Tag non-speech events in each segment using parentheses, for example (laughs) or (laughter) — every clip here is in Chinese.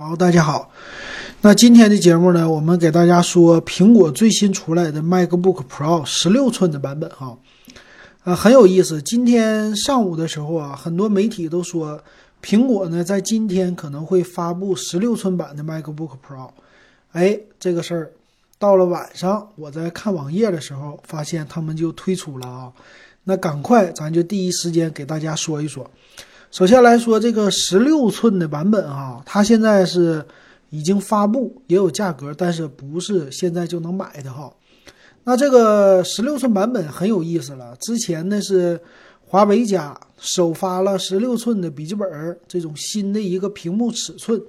好，大家好。那今天的节目呢，我们给大家说苹果最新出来的 MacBook Pro 十六寸的版本哈，啊，很有意思。今天上午的时候啊，很多媒体都说苹果呢在今天可能会发布十六寸版的 MacBook Pro。哎，这个事儿到了晚上，我在看网页的时候，发现他们就推出了啊。那赶快，咱就第一时间给大家说一说。首先来说，这个十六寸的版本哈，它现在是已经发布，也有价格，但是不是现在就能买的哈。那这个十六寸版本很有意思了，之前呢是华为家首发了十六寸的笔记本这种新的一个屏幕尺寸，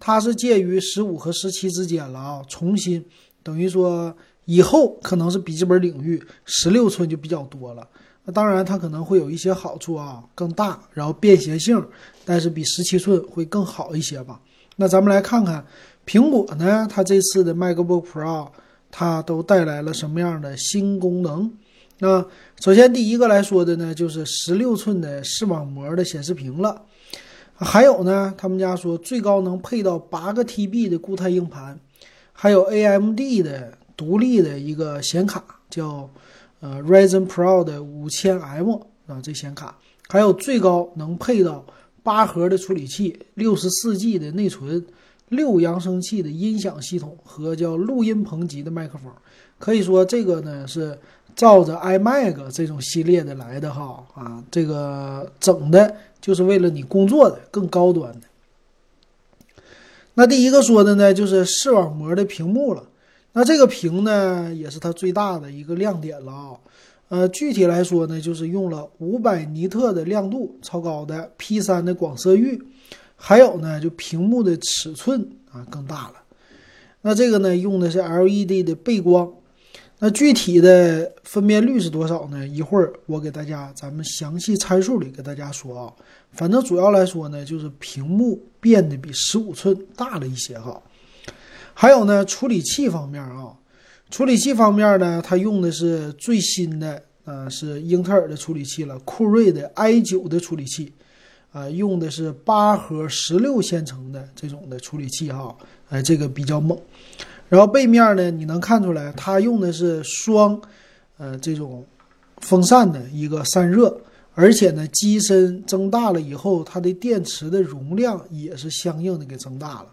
它是介于十五和十七之间了啊，重新等于说以后可能是笔记本领域十六寸就比较多了。那当然，它可能会有一些好处啊，更大，然后便携性，但是比十七寸会更好一些吧。那咱们来看看苹果呢，它这次的 MacBook Pro 它都带来了什么样的新功能？那首先第一个来说的呢，就是十六寸的视网膜的显示屏了。还有呢，他们家说最高能配到八个 TB 的固态硬盘，还有 AMD 的独立的一个显卡，叫。呃，Ryzen Pro 的五千 M 啊，这显卡还有最高能配到八核的处理器，六十四 G 的内存，六扬声器的音响系统和叫录音棚级的麦克风，可以说这个呢是照着 iMac 这种系列的来的哈啊，这个整的就是为了你工作的更高端的。那第一个说的呢，就是视网膜的屏幕了。那这个屏呢，也是它最大的一个亮点了啊。呃，具体来说呢，就是用了五百尼特的亮度，超高的 P 三的广色域，还有呢，就屏幕的尺寸啊更大了。那这个呢，用的是 LED 的背光。那具体的分辨率是多少呢？一会儿我给大家咱们详细参数里给大家说啊。反正主要来说呢，就是屏幕变得比十五寸大了一些哈。还有呢，处理器方面啊，处理器方面呢，它用的是最新的，呃，是英特尔的处理器了，酷睿的 i 九的处理器，啊，用的是八核十六线程的这种的处理器哈，哎，这个比较猛。然后背面呢，你能看出来，它用的是双，呃，这种风扇的一个散热，而且呢，机身增大了以后，它的电池的容量也是相应的给增大了。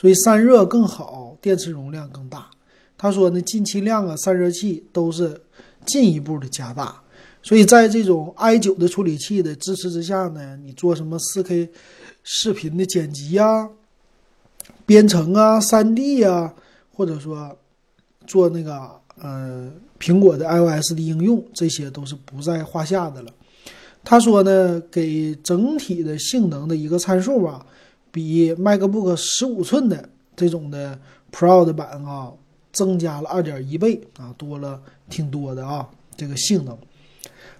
所以散热更好，电池容量更大。他说呢，进气量啊，散热器都是进一步的加大。所以在这种 i9 的处理器的支持之下呢，你做什么 4K 视频的剪辑呀、编程啊、3D 啊，或者说做那个呃苹果的 iOS 的应用，这些都是不在话下的了。他说呢，给整体的性能的一个参数吧。比 MacBook 十五寸的这种的 Pro 的版啊，增加了二点一倍啊，多了挺多的啊，这个性能。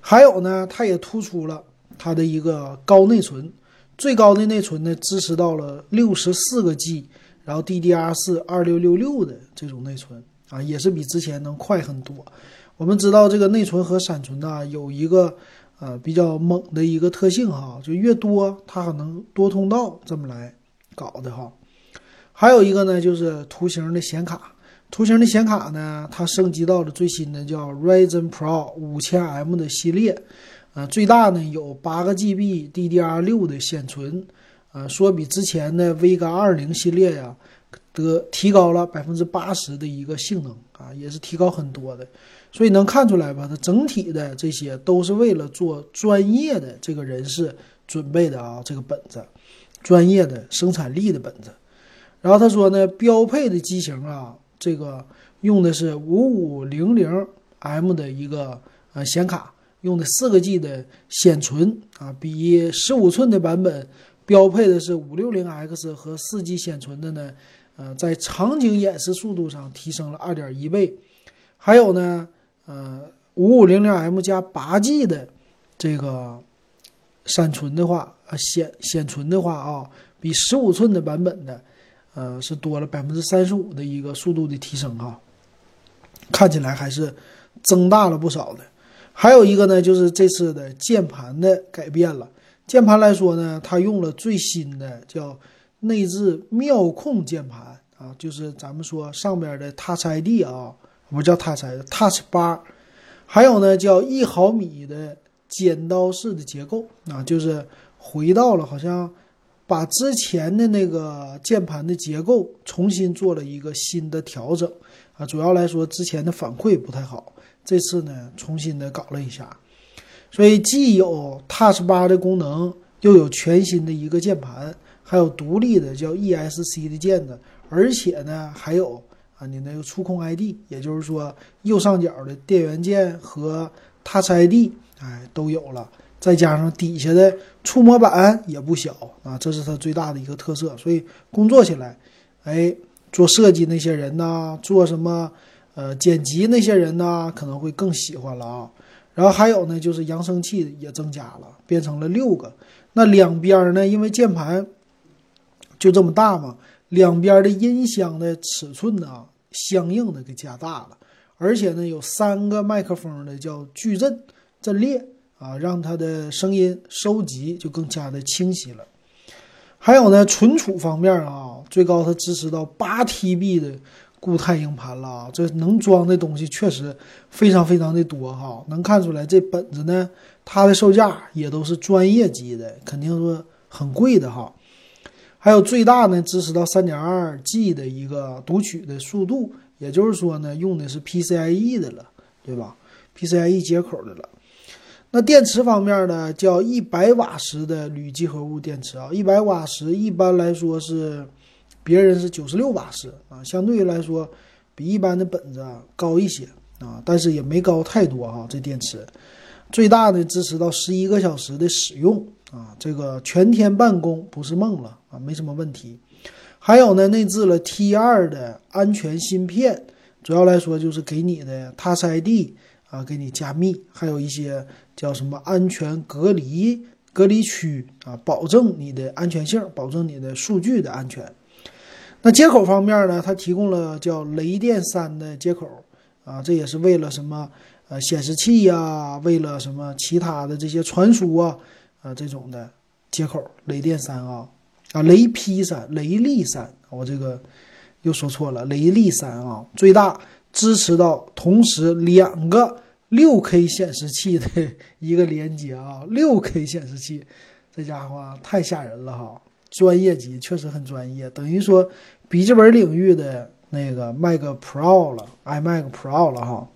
还有呢，它也突出了它的一个高内存，最高的内存呢支持到了六十四个 G，然后 DDR 四二六六六的这种内存啊，也是比之前能快很多。我们知道这个内存和闪存呢有一个。呃，比较猛的一个特性哈，就越多它可能多通道这么来搞的哈。还有一个呢，就是图形的显卡，图形的显卡呢，它升级到了最新的叫 Ryzen Pro 五千 M 的系列，呃，最大呢有八个 GB DDR 六的显存，呃，说比之前的 Vega 二零系列呀，得提高了百分之八十的一个性能啊，也是提高很多的。所以能看出来吧？它整体的这些都是为了做专业的这个人士准备的啊，这个本子，专业的生产力的本子。然后他说呢，标配的机型啊，这个用的是五五零零 M 的一个呃显卡，用的四个 G 的显存啊，比十五寸的版本标配的是五六零 X 和四 G 显存的呢，呃，在场景演示速度上提升了二点一倍，还有呢。呃，五五零零 M 加八 G 的这个闪存的话，啊显显存的话啊，比十五寸的版本的，呃是多了百分之三十五的一个速度的提升哈，看起来还是增大了不少的。还有一个呢，就是这次的键盘的改变了。键盘来说呢，它用了最新的叫内置妙控键盘啊，就是咱们说上边的 Touch ID 啊，不叫 Touch ID，Touch 八还有呢叫一毫米的剪刀式的结构啊，就是回到了好像把之前的那个键盘的结构重新做了一个新的调整啊，主要来说之前的反馈不太好，这次呢重新的搞了一下，所以既有 Touch Bar 的功能，又有全新的一个键盘。还有独立的叫 ESC 的键子，而且呢，还有啊，你那个触控 ID，也就是说右上角的电源键和 Touch ID，哎，都有了。再加上底下的触摸板也不小啊，这是它最大的一个特色。所以工作起来，哎，做设计那些人呐，做什么呃剪辑那些人呐，可能会更喜欢了啊。然后还有呢，就是扬声器也增加了，变成了六个。那两边呢，因为键盘。就这么大嘛，两边的音箱的尺寸呢，相应的给加大了，而且呢，有三个麦克风的叫矩阵阵列啊，让它的声音收集就更加的清晰了。还有呢，存储方面啊，最高它支持到八 TB 的固态硬盘了啊，这能装的东西确实非常非常的多哈。能看出来这本子呢，它的售价也都是专业级的，肯定是很贵的哈。还有最大呢，支持到三点二 G 的一个读取的速度，也就是说呢，用的是 PCIe 的了，对吧？PCIe 接口的了。那电池方面呢，叫一百瓦时的铝集合物电池啊，一百瓦时一般来说是，别人是九十六瓦时啊，相对于来说比一般的本子高一些啊，但是也没高太多哈。这电池最大的支持到十一个小时的使用。啊，这个全天办公不是梦了啊，没什么问题。还有呢，内置了 T 二的安全芯片，主要来说就是给你的 Touch ID 啊，给你加密，还有一些叫什么安全隔离隔离区啊，保证你的安全性，保证你的数据的安全。那接口方面呢，它提供了叫雷电三的接口啊，这也是为了什么呃显示器呀，为了什么其他的这些传输啊。啊，这种的接口，雷电三啊，啊，雷劈三，雷力三，我这个又说错了，雷力三啊，最大支持到同时两个六 K 显示器的 (laughs) 一个连接啊，六 K 显示器，这家伙太吓人了哈，专业级，确实很专业，等于说笔记本领域的那个 Mac Pro 了，iMac Pro 了哈。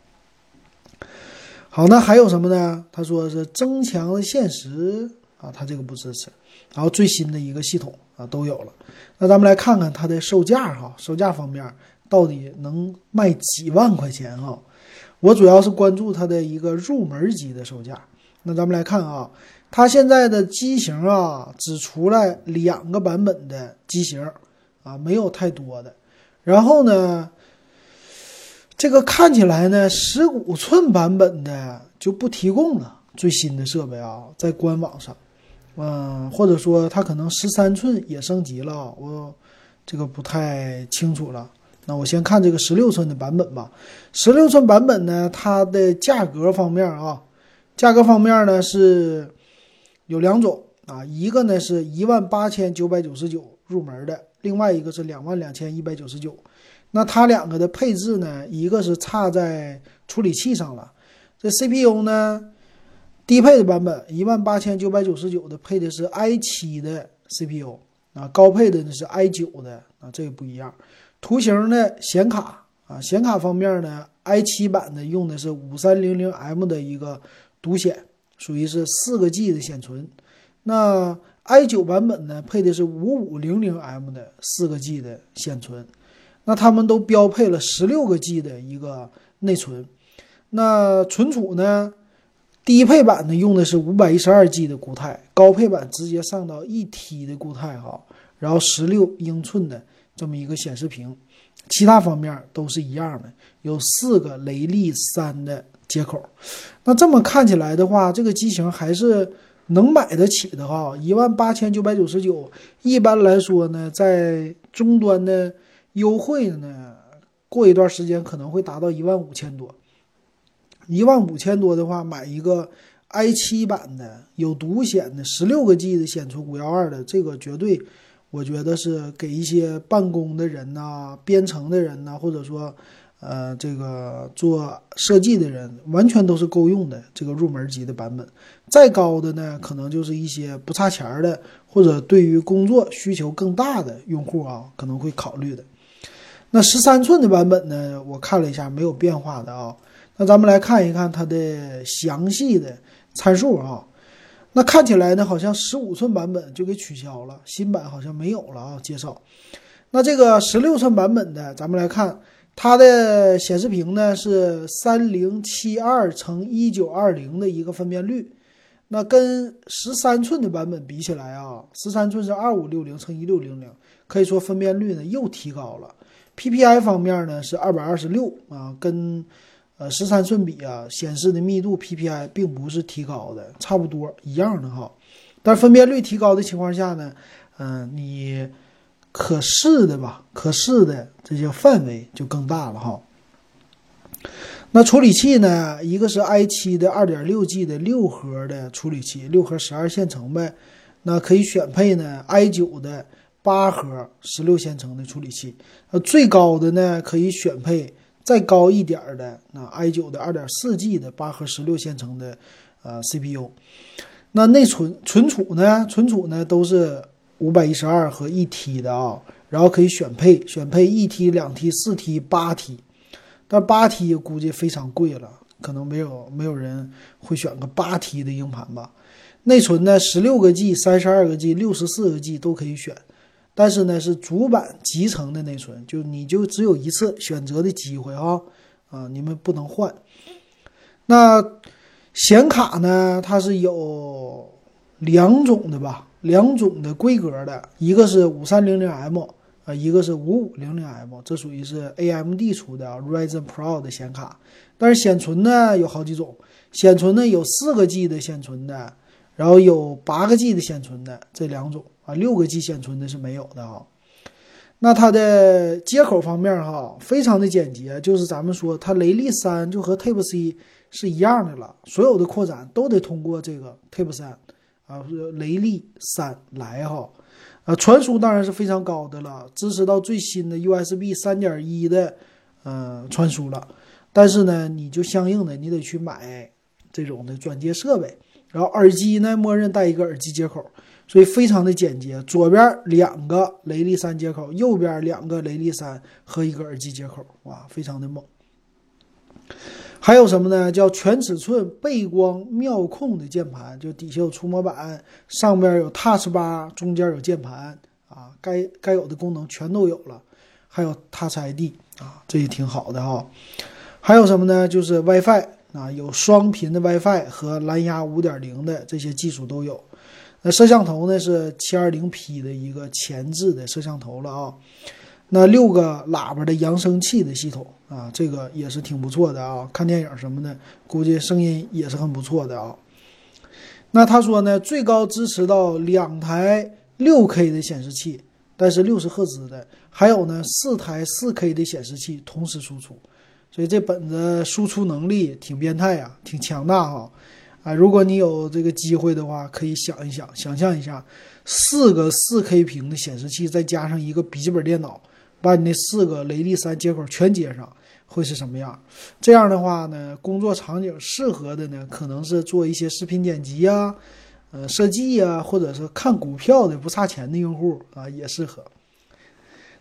好，那还有什么呢？他说是增强现实啊，他这个不支持。然后最新的一个系统啊都有了。那咱们来看看它的售价哈，售价方面到底能卖几万块钱哈？我主要是关注它的一个入门级的售价。那咱们来看啊，它现在的机型啊只出来两个版本的机型啊，没有太多的。然后呢？这个看起来呢，十五寸版本的就不提供了最新的设备啊，在官网上，嗯，或者说它可能十三寸也升级了，我这个不太清楚了。那我先看这个十六寸的版本吧。十六寸版本呢，它的价格方面啊，价格方面呢是有两种啊，一个呢是一万八千九百九十九入门的，另外一个是两万两千一百九十九。那它两个的配置呢？一个是差在处理器上了。这 CPU 呢，低配的版本一万八千九百九十九的配的是 i 七的 CPU 啊，高配的呢是 i 九的啊，这个不一样。图形的显卡啊，显卡方面呢，i 七版的用的是五三零零 M 的一个独显，属于是四个 G 的显存。那 i 九版本呢，配的是五五零零 M 的四个 G 的显存。那他们都标配了十六个 G 的一个内存，那存储呢？低配版的用的是五百一十二 G 的固态，高配版直接上到一 T 的固态哈，然后十六英寸的这么一个显示屏，其他方面都是一样的，有四个雷利三的接口。那这么看起来的话，这个机型还是能买得起的哈，一万八千九百九十九。一般来说呢，在终端的。优惠呢，过一段时间可能会达到一万五千多。一万五千多的话，买一个 i 七版的有独显的十六个 G 的显存五幺二的，这个绝对我觉得是给一些办公的人呐、编程的人呐，或者说呃这个做设计的人，完全都是够用的这个入门级的版本。再高的呢，可能就是一些不差钱的，或者对于工作需求更大的用户啊，可能会考虑的。那十三寸的版本呢，我看了一下没有变化的啊。那咱们来看一看它的详细的参数啊。那看起来呢，好像十五寸版本就给取消了，新版好像没有了啊。介绍，那这个十六寸版本的，咱们来看它的显示屏呢是三零七二乘一九二零的一个分辨率，那跟十三寸的版本比起来啊，十三寸是二五六零乘一六零零，可以说分辨率呢又提高了。PPI 方面呢是二百二十六啊，跟呃十三寸比啊，显示的密度 PPI 并不是提高的，差不多一样的哈。但分辨率提高的情况下呢，嗯，你可视的吧，可视的这些范围就更大了哈。那处理器呢，一个是 i7 的二点六 G 的六核的处理器，六核十二线程呗，那可以选配呢 i9 的。八核十六线程的处理器，呃，最高的呢可以选配再高一点的那 i 九的二点四 G 的八核十六线程的呃 CPU，那内存存储呢，存储呢都是五百一十二和一 T 的啊，然后可以选配选配一 T、两 T、四 T、八 T，但八 T 估计非常贵了，可能没有没有人会选个八 T 的硬盘吧。内存呢，十六个 G、三十二个 G、六十四个 G 都可以选。但是呢，是主板集成的内存，就你就只有一次选择的机会啊，啊，你们不能换。那显卡呢，它是有两种的吧，两种的规格的，一个是五三零零 M 啊，一个是五五零零 M，这属于是 AMD 出的啊 Ryzen Pro 的显卡。但是显存呢有好几种，显存呢有四个 G 的显存的，然后有八个 G 的显存的这两种。啊，六个 G 显存的是没有的哈。那它的接口方面哈，非常的简洁，就是咱们说它雷利三就和 Type C 是一样的了，所有的扩展都得通过这个 Type 三啊，雷利三来哈。啊，传输当然是非常高的了，支持到最新的 USB 三点一的呃传输了。但是呢，你就相应的你得去买这种的转接设备，然后耳机呢，默认带一个耳机接口。所以非常的简洁，左边两个雷利三接口，右边两个雷利三和一个耳机接口，哇，非常的猛。还有什么呢？叫全尺寸背光妙控的键盘，就底下有触摸板，上边有 Touch 八中间有键盘啊，该该有的功能全都有了。还有 Touch ID 啊，这也挺好的哈。还有什么呢？就是 WiFi 啊，有双频的 WiFi 和蓝牙五点零的这些技术都有。那摄像头呢是七二零 P 的一个前置的摄像头了啊，那六个喇叭的扬声器的系统啊，这个也是挺不错的啊，看电影什么的，估计声音也是很不错的啊。那他说呢，最高支持到两台六 K 的显示器，但是六十赫兹的，还有呢四台四 K 的显示器同时输出，所以这本子输出能力挺变态啊，挺强大哈。啊，如果你有这个机会的话，可以想一想，想象一下，四个四 K 屏的显示器，再加上一个笔记本电脑，把你那四个雷利三接口全接上，会是什么样？这样的话呢，工作场景适合的呢，可能是做一些视频剪辑啊，呃，设计呀，或者是看股票的不差钱的用户啊，也适合。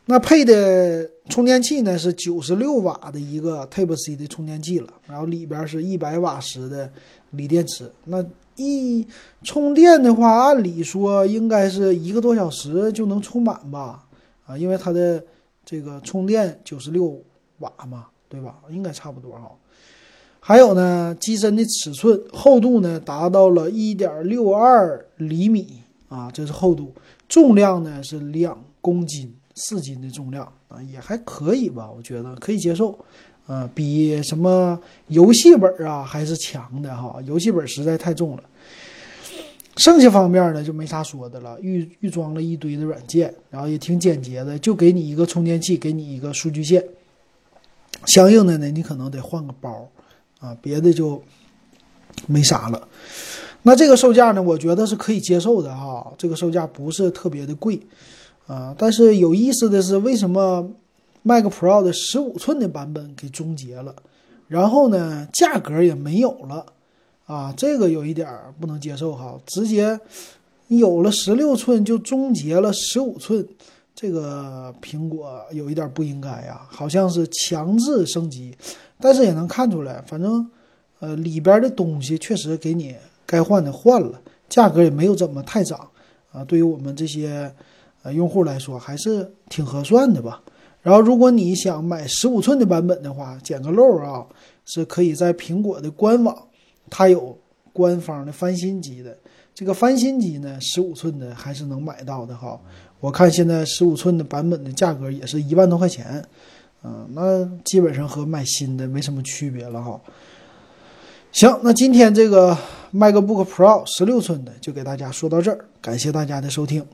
那配的充电器呢，是九十六瓦的一个 Type C 的充电器了，然后里边是一百瓦时的。锂电池，那一充电的话，按理说应该是一个多小时就能充满吧？啊，因为它的这个充电九十六瓦嘛，对吧？应该差不多哈。还有呢，机身的尺寸厚度呢达到了一点六二厘米啊，这是厚度。重量呢是两公斤四斤的重量啊，也还可以吧？我觉得可以接受。呃，比什么游戏本啊还是强的哈，游戏本实在太重了。剩下方面呢就没啥说的了，预预装了一堆的软件，然后也挺简洁的，就给你一个充电器，给你一个数据线。相应的呢，你可能得换个包啊，别的就没啥了。那这个售价呢，我觉得是可以接受的哈，这个售价不是特别的贵。啊。但是有意思的是，为什么 Mac Pro 的十五寸的版本给终结了，然后呢，价格也没有了啊？这个有一点不能接受哈，直接有了十六寸就终结了十五寸，这个苹果有一点不应该呀，好像是强制升级，但是也能看出来，反正呃里边的东西确实给你该换的换了。价格也没有怎么太涨啊，对于我们这些呃用户来说还是挺合算的吧。然后如果你想买十五寸的版本的话，捡个漏啊，是可以在苹果的官网，它有官方的翻新机的。这个翻新机呢，十五寸的还是能买到的哈。我看现在十五寸的版本的价格也是一万多块钱，嗯，那基本上和买新的没什么区别了哈。行，那今天这个 MacBook Pro 十六寸的就给大家说到这儿，感谢大家的收听。